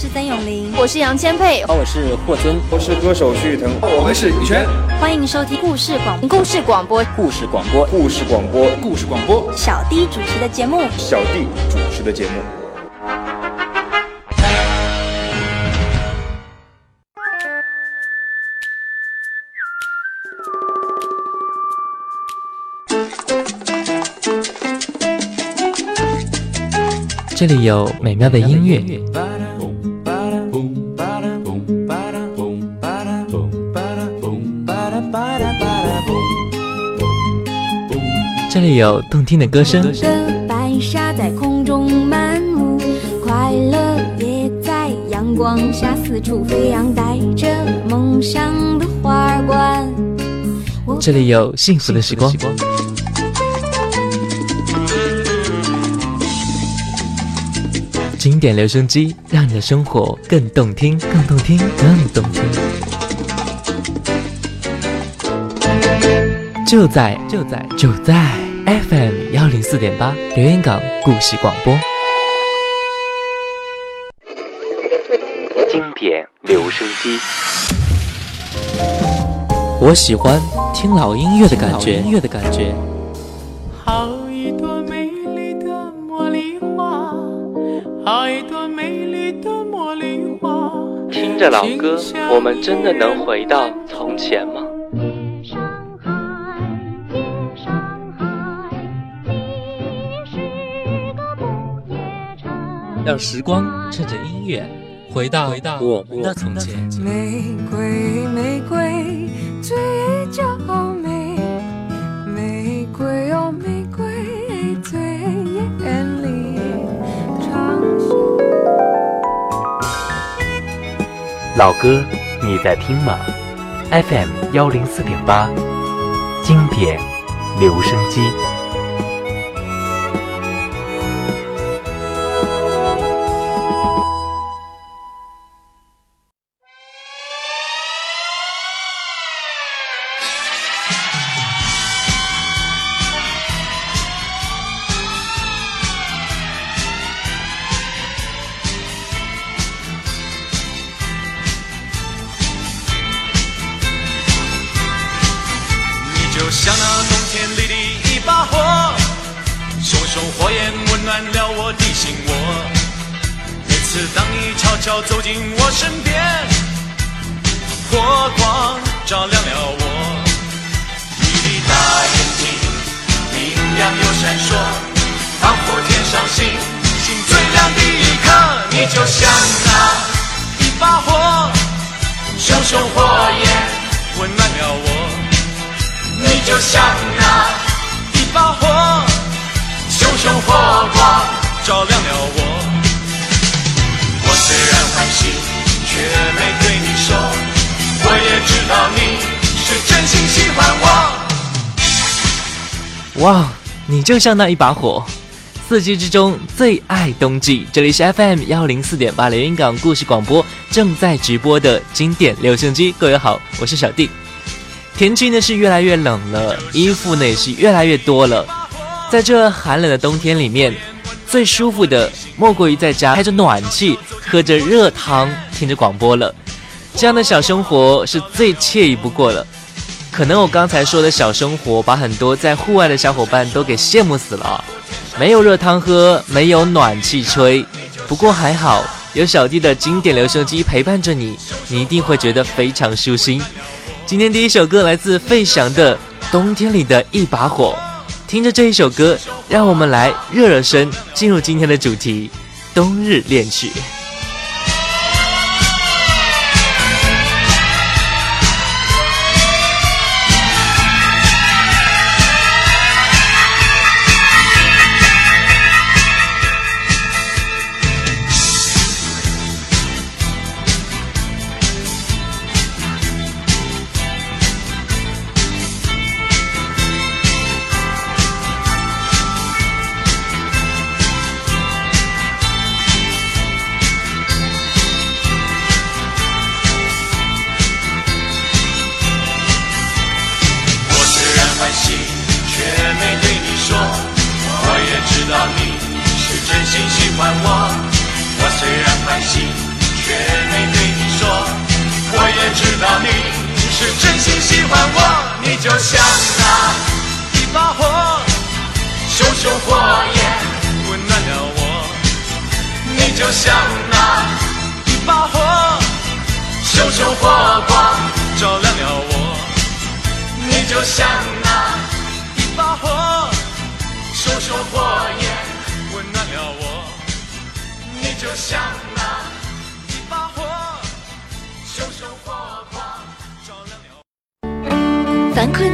是曾永林，我是杨千霈，我是霍尊，我是歌手徐誉滕，我们是羽泉。欢迎收听故事广故事广播。故事广播。故事广播。故事广播。小弟主持的节目，小弟主持的节目。这里有美妙的音乐，这里有动听的歌声。白沙在空中漫舞，快乐也在阳光下四处飞扬，带着梦想的花儿冠。这里有幸福的时光。经典留声机，让你的生活更动听，更动听，更动听。就在就在就在 FM 幺零四点八，留言港故事广播。经典留声机，我喜欢听老音乐的感觉，音乐的感觉。好一朵美丽的茉莉花，好一朵美丽的茉莉花。听着老歌，我们真的能回到从前吗？让时光趁着音乐回到回到我们的从前。玫瑰，玫瑰，最娇美。玫瑰哦，玫瑰，最艳丽。老歌，你在听吗？FM 幺零四点八，经典留声机。就像那一把火，四季之中最爱冬季。这里是 FM 幺零四点八连云港故事广播正在直播的经典留声机。各位好，我是小弟。天气呢是越来越冷了，衣服呢也是越来越多了。在这寒冷的冬天里面，最舒服的莫过于在家开着暖气。喝着热汤，听着广播了，这样的小生活是最惬意不过了。可能我刚才说的小生活，把很多在户外的小伙伴都给羡慕死了。没有热汤喝，没有暖气吹，不过还好有小弟的经典留声机陪伴着你，你一定会觉得非常舒心。今天第一首歌来自费翔的《冬天里的一把火》，听着这一首歌，让我们来热热身，进入今天的主题——冬日恋曲。就像那一把火，熊熊火焰温暖了我。你就像那一把火，熊熊火光照亮了我。你就像那一把火，熊熊火焰温暖了我。你就像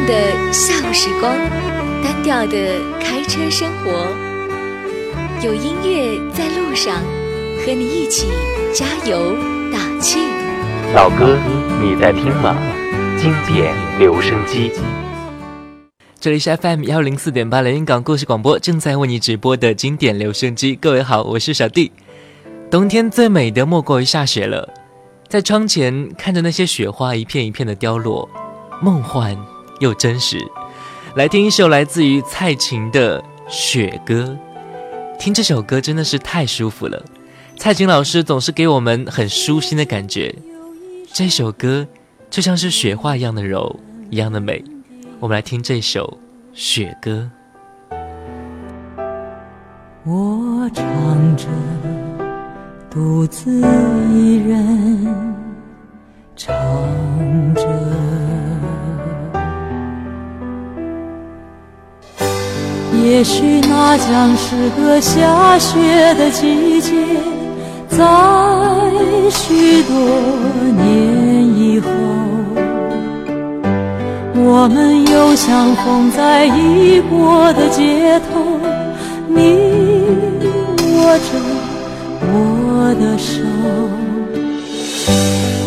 的下午时光，单调的开车生活，有音乐在路上，和你一起加油打气。老哥，你在听吗？经典留声机。这里是 FM 幺零四点八连云港故事广播，正在为你直播的经典留声机。各位好，我是小弟。冬天最美的莫过于下雪了，在窗前看着那些雪花一片一片的凋落，梦幻又真实。来听一首来自于蔡琴的《雪歌》，听这首歌真的是太舒服了。蔡琴老师总是给我们很舒心的感觉，这首歌就像是雪花一样的柔，一样的美。我们来听这首《雪歌》。我唱着，独自一人唱着。也许那将是个下雪的季节，在许多年以后。我们又相逢在异国的街头，你握着我的手，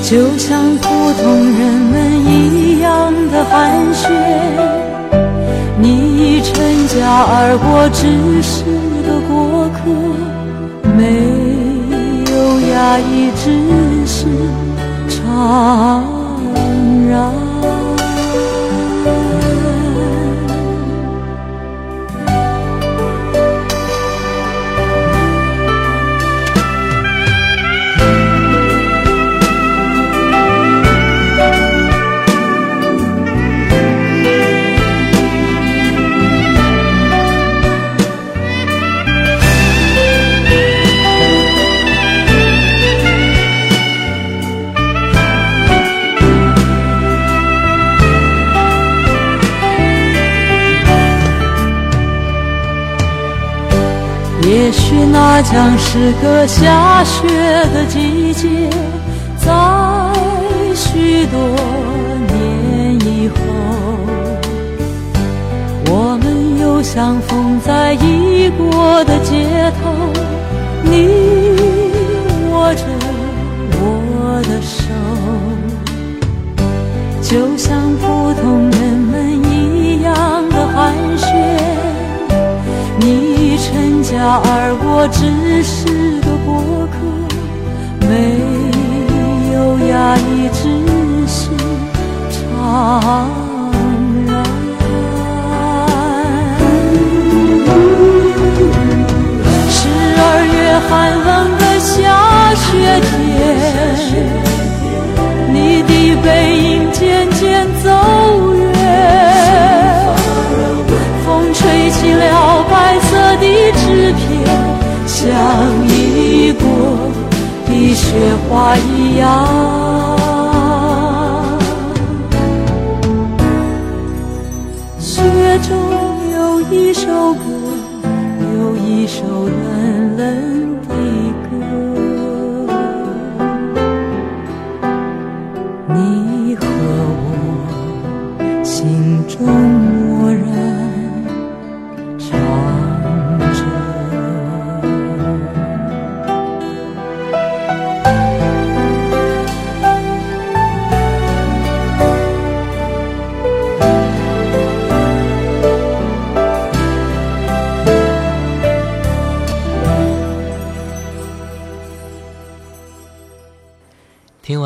就像普通人们一样的寒暄。你乘驾而我，只是个过客，没有压抑，只是怅然。那将是个下雪的季节，在许多年以后，我们又相逢在异国的街头。你而过，只是个过客，没有压抑，只是怅然。十二月寒冷的下雪天，你的背影渐渐走像一朵的雪花一样。雪中有一首歌，有一首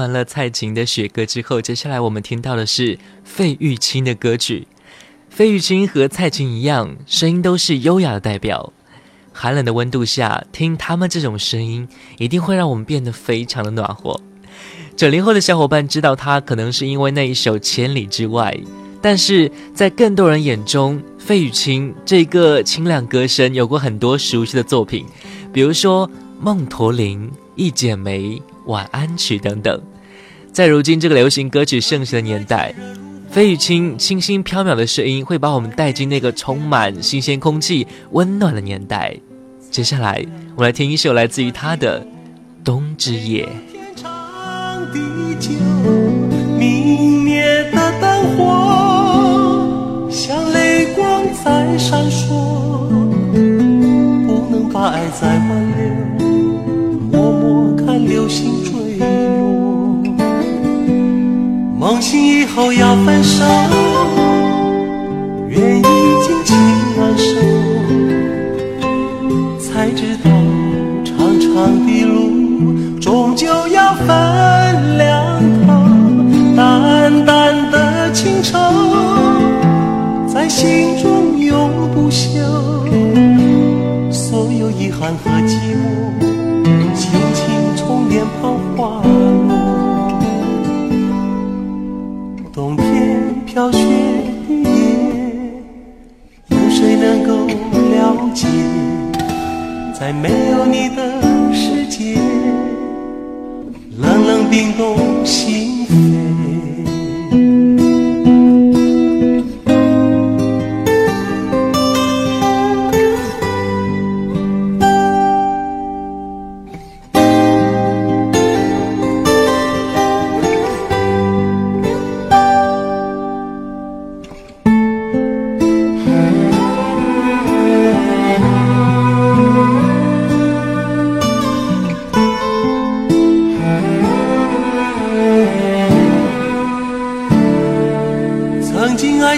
完了蔡琴的《雪歌》之后，接下来我们听到的是费玉清的歌曲。费玉清和蔡琴一样，声音都是优雅的代表。寒冷的温度下，听他们这种声音，一定会让我们变得非常的暖和。九零后的小伙伴知道他，可能是因为那一首《千里之外》，但是在更多人眼中，费玉清这个清亮歌声有过很多熟悉的作品，比如说《梦驼铃》《一剪梅》《晚安曲》等等。在如今这个流行歌曲盛行的年代，费玉清清新飘渺的声音会把我们带进那个充满新鲜空气、温暖的年代。接下来，我们来听一首来自于他的《冬之夜》。的酒，明灭的灯火，像泪光在闪烁，不能把爱再挽留，从今以后要分手，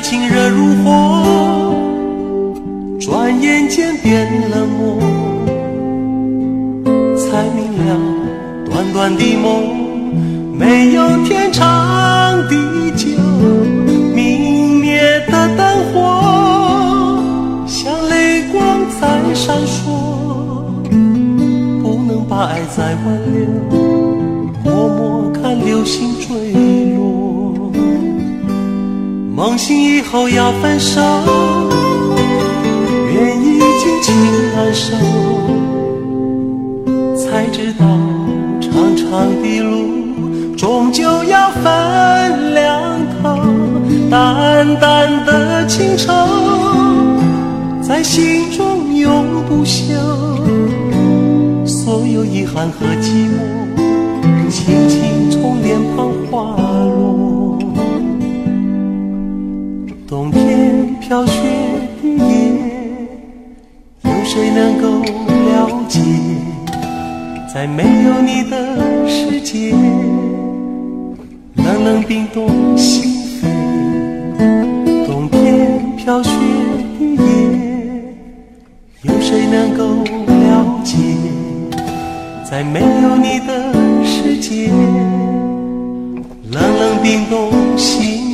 情热如火，转眼间变冷漠，才明了短短的梦没有天长地久，明灭的灯火像泪光在闪烁，不能把爱再挽留，默默看流星梦醒以后要分手，愿已经情难收，才知道长长的路终究要分两头，淡淡的情愁在心中永不休，所有遗憾和寂寞了解？在没有你的世界，冷冷冰冻心扉。冬天飘雪的夜，有谁能够了解？在没有你的世界，冷冷冰冻心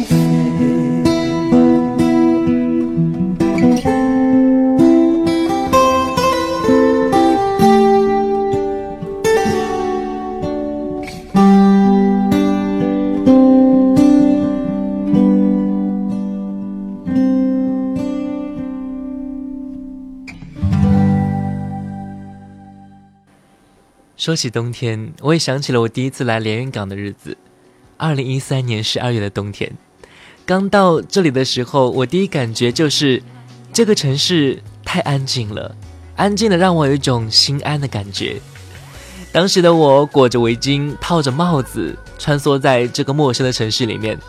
说起冬天，我也想起了我第一次来连云港的日子，二零一三年十二月的冬天。刚到这里的时候，我第一感觉就是这个城市太安静了，安静的让我有一种心安的感觉。当时的我裹着围巾，套着帽子，穿梭在这个陌生的城市里面，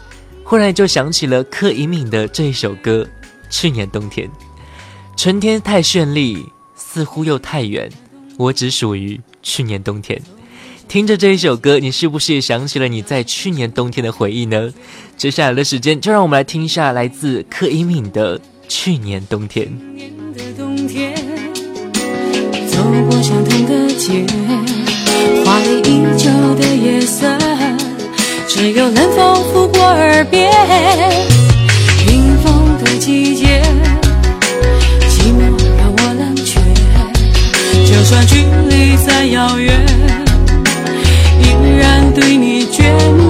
忽然就想起了柯以敏的这一首歌《去年冬天》。春天太绚丽，似乎又太远，我只属于。去年冬天，听着这一首歌，你是不是也想起了你在去年冬天的回忆呢？接下来的时间，就让我们来听一下来自柯以敏的《去年冬天》。走过相同的街，华丽依旧的夜色，只有冷风拂过耳边。冰封的季节，就算距离再遥远，依然对你眷恋。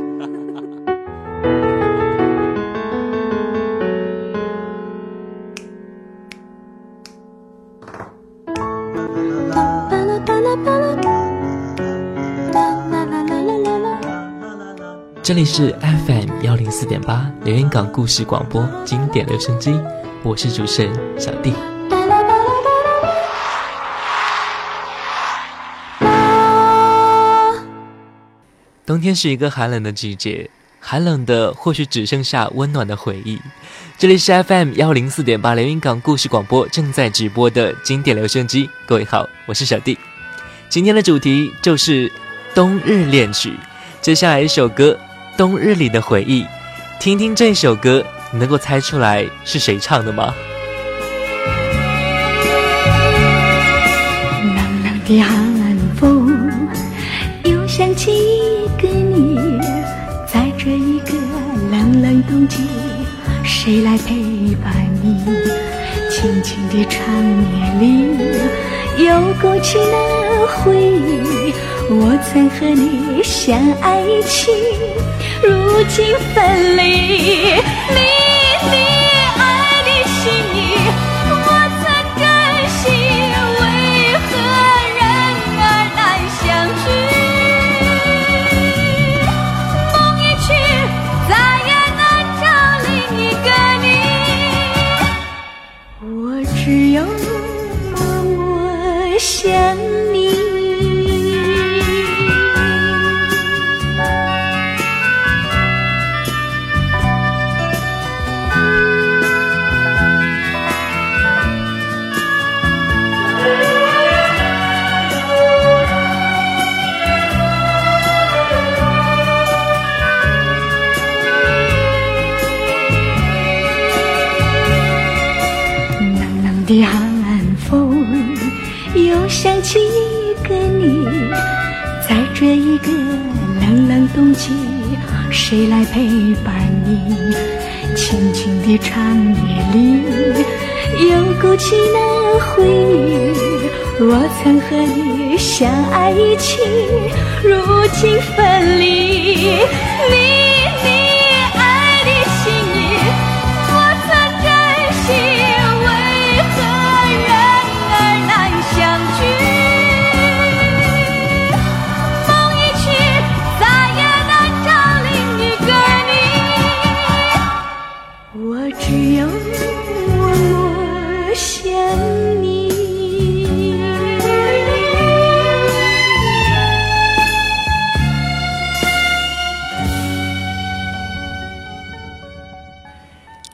这里是 FM 幺零四点八连云港故事广播经典留声机，我是主持人小弟。冬天是一个寒冷的季节，寒冷的或许只剩下温暖的回忆。这里是 FM 幺零四点八连云港故事广播正在直播的经典留声机，各位好，我是小弟。今天的主题就是冬日恋曲，接下来一首歌《冬日里的回忆》，听听这首歌，你能够猜出来是谁唱的吗？冷冷的寒风，又想起一个你，在这一个冷冷冬季，谁来陪伴你？轻轻的长夜里，又勾起那回忆。我曾和你相爱一起，如今分离。你你。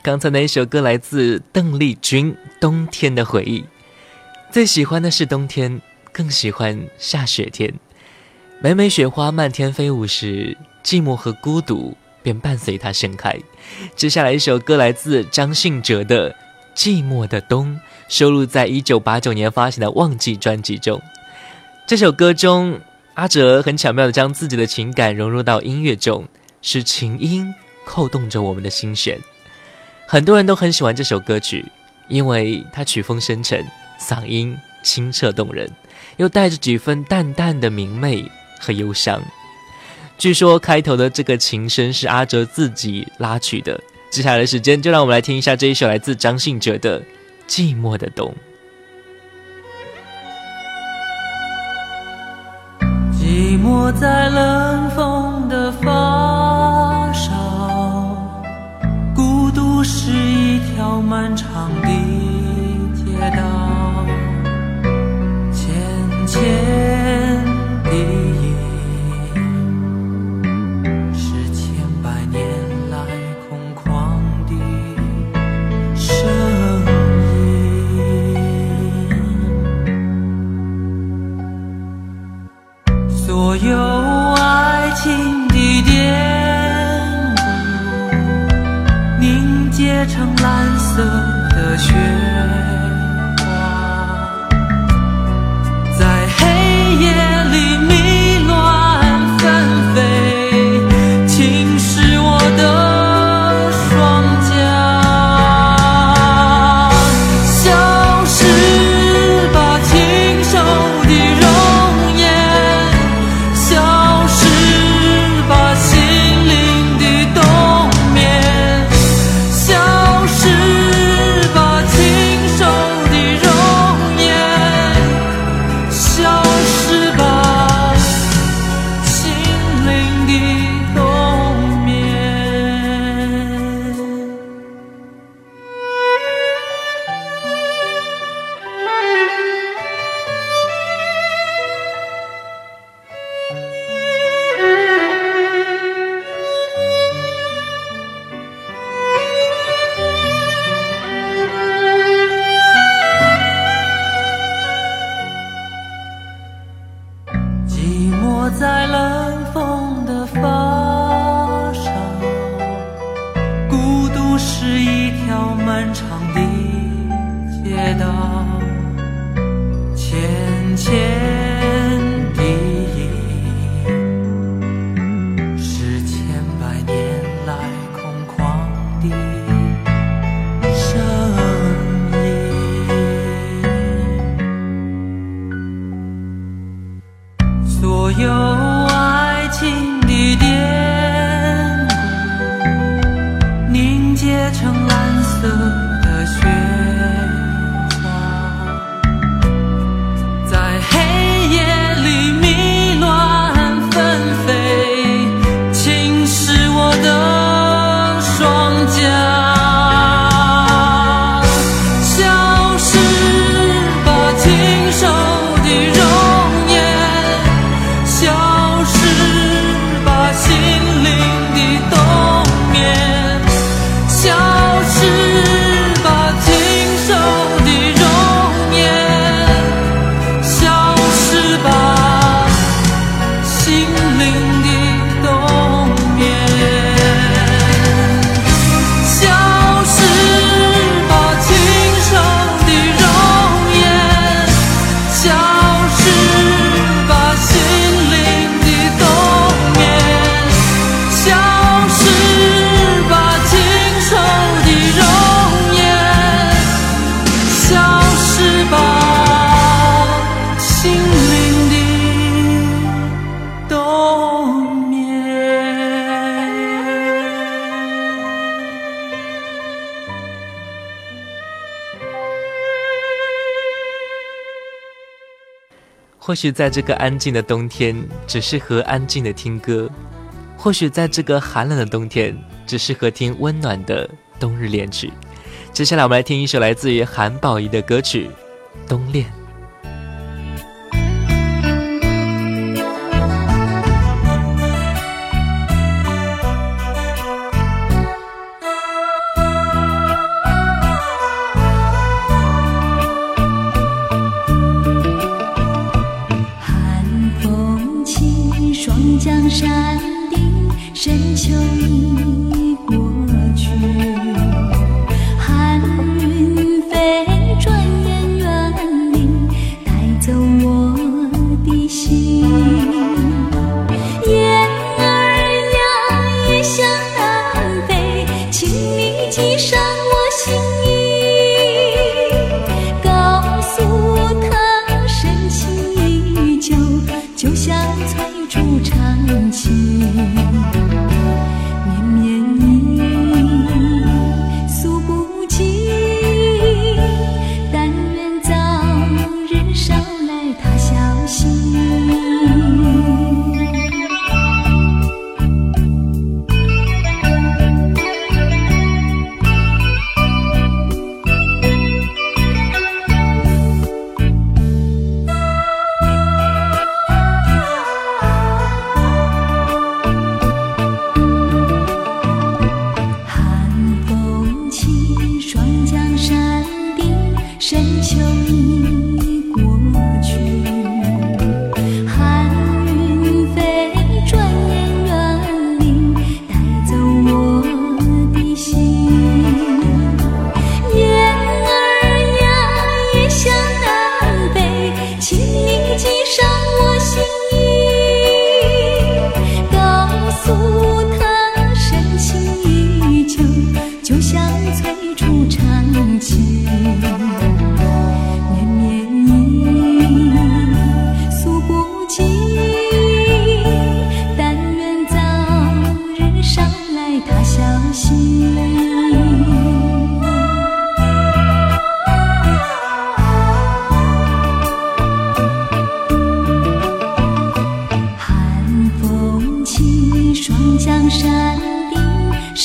刚才那一首歌来自邓丽君，《冬天的回忆》。最喜欢的是冬天，更喜欢下雪天。每每雪花漫天飞舞时，寂寞和孤独便伴随它盛开。接下来一首歌来自张信哲的《寂寞的冬》，收录在一九八九年发行的《忘记》专辑中。这首歌中，阿哲很巧妙地将自己的情感融入到音乐中，使琴音扣动着我们的心弦。很多人都很喜欢这首歌曲，因为它曲风深沉，嗓音清澈动人，又带着几分淡淡的明媚和忧伤。据说开头的这个琴声是阿哲自己拉曲的。接下来的时间，就让我们来听一下这一首来自张信哲的《寂寞的冬》。寂寞在冷风的发。是一条漫长的街道，许在这个安静的冬天，只适合安静的听歌；或许在这个寒冷的冬天，只适合听温暖的冬日恋曲。接下来，我们来听一首来自于韩宝仪的歌曲《冬恋》。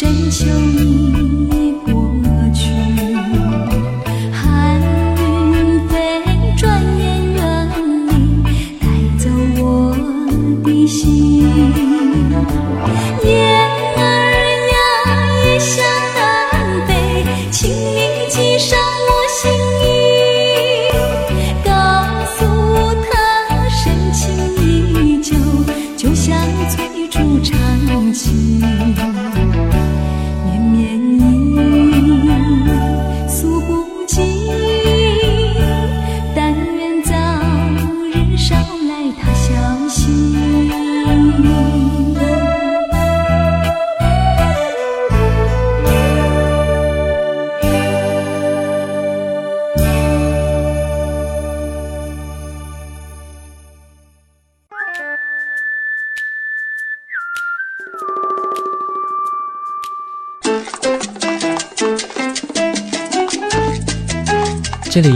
深秋。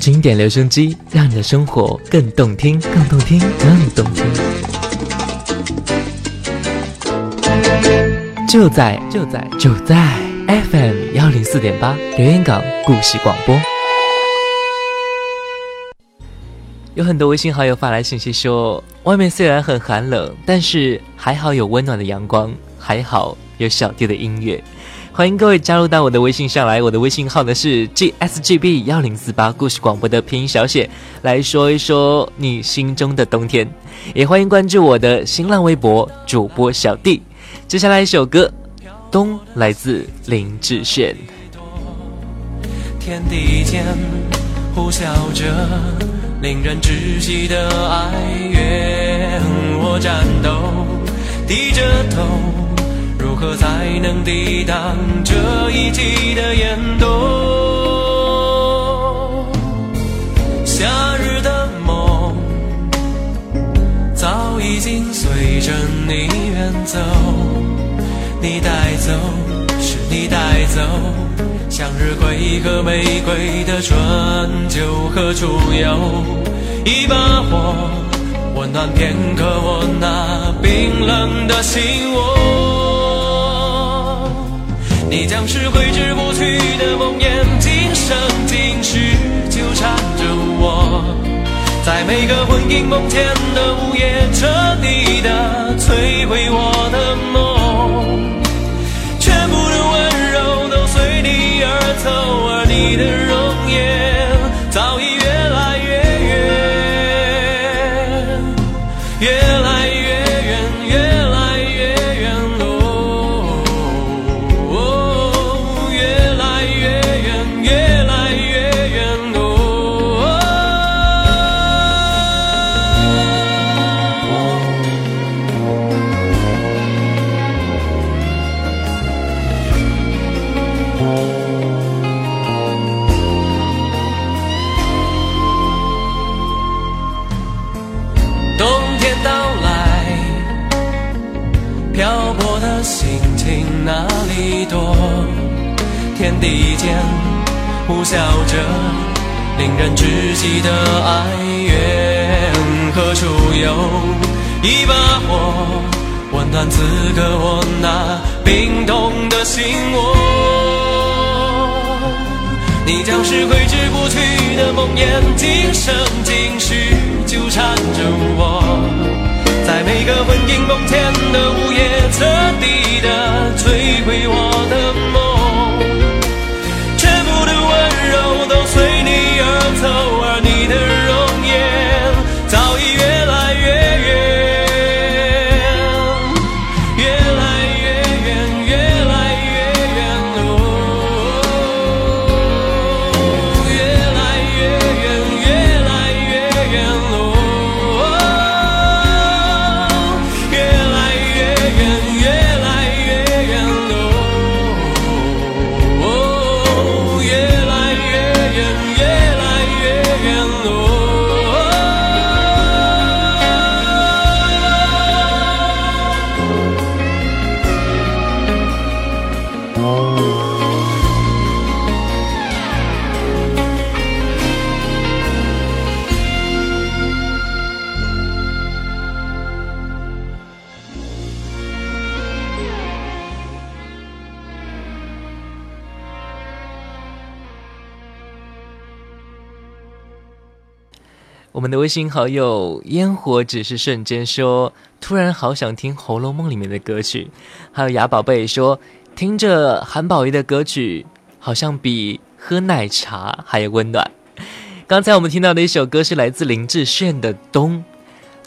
经典留声机，让你的生活更动听，更动听，更动听。就在就在就在 FM 幺零四点八留言港故事广播。有很多微信好友发来信息说，外面虽然很寒冷，但是还好有温暖的阳光，还好有小弟的音乐。欢迎各位加入到我的微信上来，我的微信号呢是 gsgb 幺零四八故事广播的拼音小写，来说一说你心中的冬天。也欢迎关注我的新浪微博主播小弟。接下来一首歌，《冬》来自林志炫。天地间呼啸着令人窒息的爱，愿我颤抖，低着头，何才能抵挡这一季的严冬？夏日的梦，早已经随着你远走，你带走，是你带走。向日葵和玫瑰的春秋何处有？一把火，温暖片刻我那冰冷的心窝。你将是挥之不去的梦魇，今生今世纠缠着我，在每个魂萦梦牵的午夜，彻底的摧毁我的人窒息的哀怨，何处有一把火，温暖此刻我那冰冻的心窝？你将是挥之不去的梦魇，今生今世纠缠着我，在每个魂萦梦牵的午夜，彻底的摧毁我们的微信好友烟火只是瞬间说，突然好想听《红楼梦》里面的歌曲。还有雅宝贝说，听着韩宝仪的歌曲，好像比喝奶茶还有温暖。刚才我们听到的一首歌是来自林志炫的《冬》，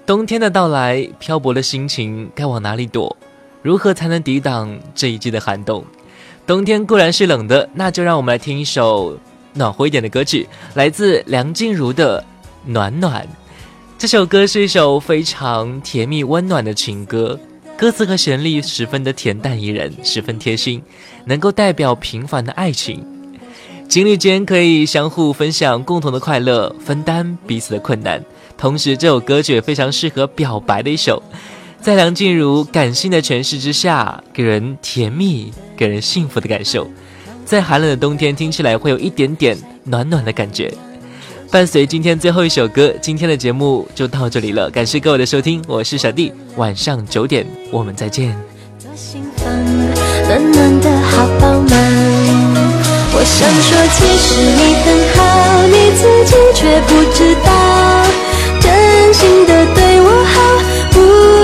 冬天的到来，漂泊的心情该往哪里躲？如何才能抵挡这一季的寒冬？冬天固然是冷的，那就让我们来听一首暖和一点的歌曲，来自梁静茹的《暖暖》。这首歌是一首非常甜蜜温暖的情歌，歌词和旋律十分的恬淡宜人，十分贴心，能够代表平凡的爱情。情侣间可以相互分享共同的快乐，分担彼此的困难。同时，这首歌曲也非常适合表白的一首，在梁静茹感性的诠释之下，给人甜蜜、给人幸福的感受。在寒冷的冬天，听起来会有一点点暖暖的感觉。伴随今天最后一首歌，今天的节目就到这里了。感谢各位的收听，我是小弟，晚上九点我们再见。做心房，暖暖的好饱满。我想说，其实你很好，你自己却不知道。真心的对我好，不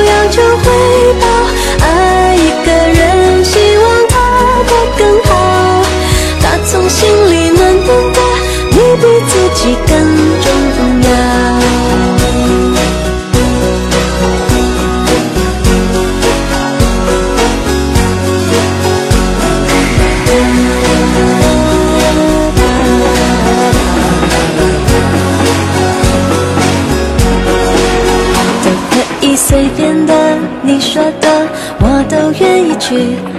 要求回报。爱一个人，其更重要都可以随便的？你说的我都愿意去。